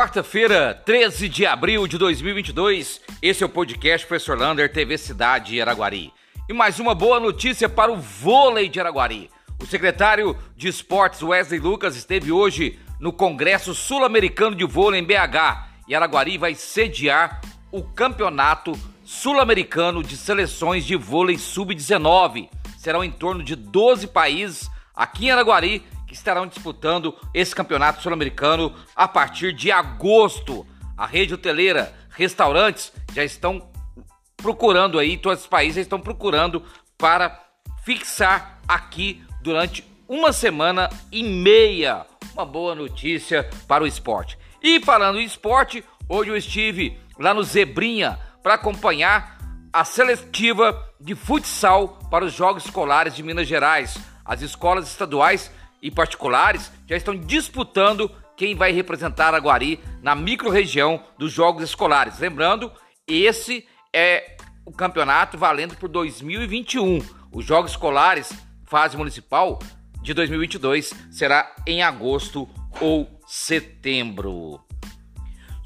Quarta-feira, 13 de abril de 2022, esse é o podcast Professor Lander, TV Cidade de Araguari. E mais uma boa notícia para o vôlei de Araguari. O secretário de Esportes Wesley Lucas esteve hoje no Congresso Sul-Americano de Vôlei em BH e Araguari vai sediar o Campeonato Sul-Americano de Seleções de Vôlei Sub-19. Serão em torno de 12 países aqui em Araguari que estarão disputando esse campeonato sul-americano a partir de agosto. A rede hoteleira, restaurantes já estão procurando aí, todos os países estão procurando para fixar aqui durante uma semana e meia. Uma boa notícia para o esporte. E falando em esporte, hoje eu estive lá no Zebrinha para acompanhar a seletiva de futsal para os Jogos Escolares de Minas Gerais. As escolas estaduais e particulares já estão disputando quem vai representar Aguari na microrregião dos Jogos Escolares. Lembrando, esse é o campeonato valendo por 2021. Os Jogos Escolares, fase municipal de 2022, será em agosto ou setembro.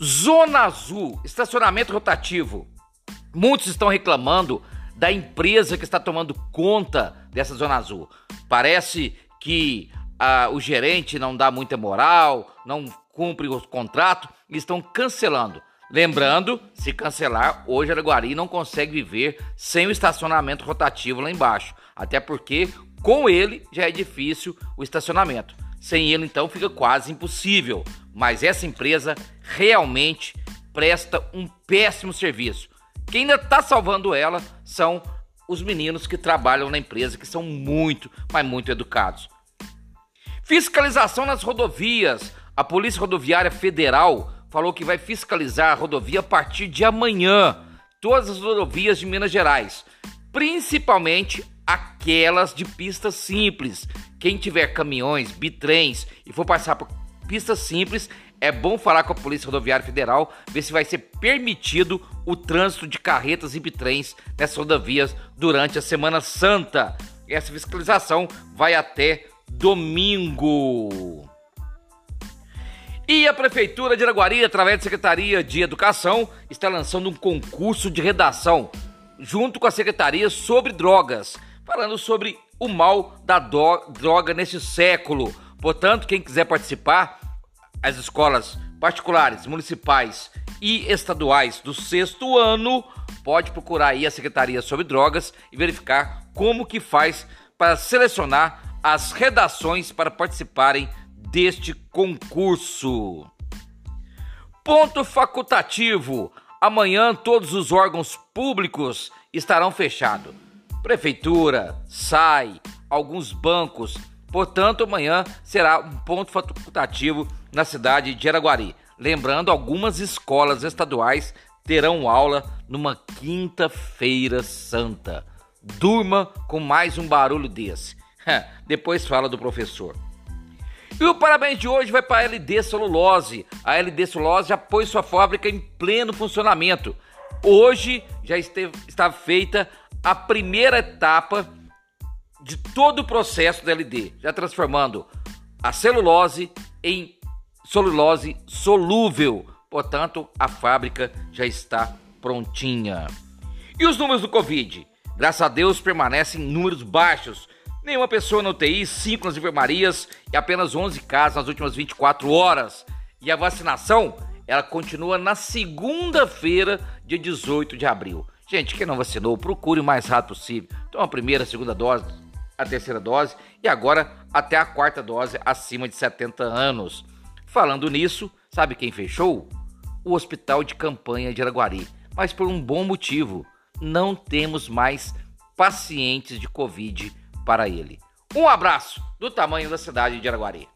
Zona Azul, estacionamento rotativo. Muitos estão reclamando da empresa que está tomando conta dessa Zona Azul. Parece que o gerente não dá muita moral, não cumpre o contrato, eles estão cancelando. Lembrando, se cancelar, hoje Araguari não consegue viver sem o estacionamento rotativo lá embaixo. Até porque com ele já é difícil o estacionamento. Sem ele, então, fica quase impossível. Mas essa empresa realmente presta um péssimo serviço. Quem ainda está salvando ela são os meninos que trabalham na empresa, que são muito, mas muito educados. Fiscalização nas rodovias. A Polícia Rodoviária Federal falou que vai fiscalizar a rodovia a partir de amanhã. Todas as rodovias de Minas Gerais, principalmente aquelas de pistas simples. Quem tiver caminhões, bitrens e for passar por pistas simples, é bom falar com a Polícia Rodoviária Federal, ver se vai ser permitido o trânsito de carretas e bitrens nessas rodovias durante a Semana Santa. Essa fiscalização vai até domingo. E a Prefeitura de Araguari, através da Secretaria de Educação, está lançando um concurso de redação, junto com a Secretaria sobre Drogas, falando sobre o mal da droga neste século. Portanto, quem quiser participar, as escolas particulares, municipais e estaduais do sexto ano, pode procurar aí a Secretaria sobre Drogas e verificar como que faz para selecionar as redações para participarem deste concurso. Ponto facultativo: amanhã todos os órgãos públicos estarão fechados. Prefeitura, SAI, alguns bancos. Portanto, amanhã será um ponto facultativo na cidade de Araguari. Lembrando, algumas escolas estaduais terão aula numa quinta-feira santa. Durma com mais um barulho desse. Depois fala do professor. E o parabéns de hoje vai para a LD Celulose. A LD Celulose já pôs sua fábrica em pleno funcionamento. Hoje já esteve, está feita a primeira etapa de todo o processo da LD, já transformando a celulose em celulose solúvel. Portanto, a fábrica já está prontinha. E os números do Covid? Graças a Deus permanecem números baixos. Nenhuma pessoa na UTI, 5 nas enfermarias e apenas 11 casos nas últimas 24 horas. E a vacinação, ela continua na segunda-feira, dia 18 de abril. Gente, quem não vacinou, procure o mais rápido possível. Então, a primeira, a segunda dose, a terceira dose e agora até a quarta dose acima de 70 anos. Falando nisso, sabe quem fechou? O Hospital de Campanha de Araguari. Mas por um bom motivo. Não temos mais pacientes de Covid para ele. Um abraço do tamanho da cidade de Araguari.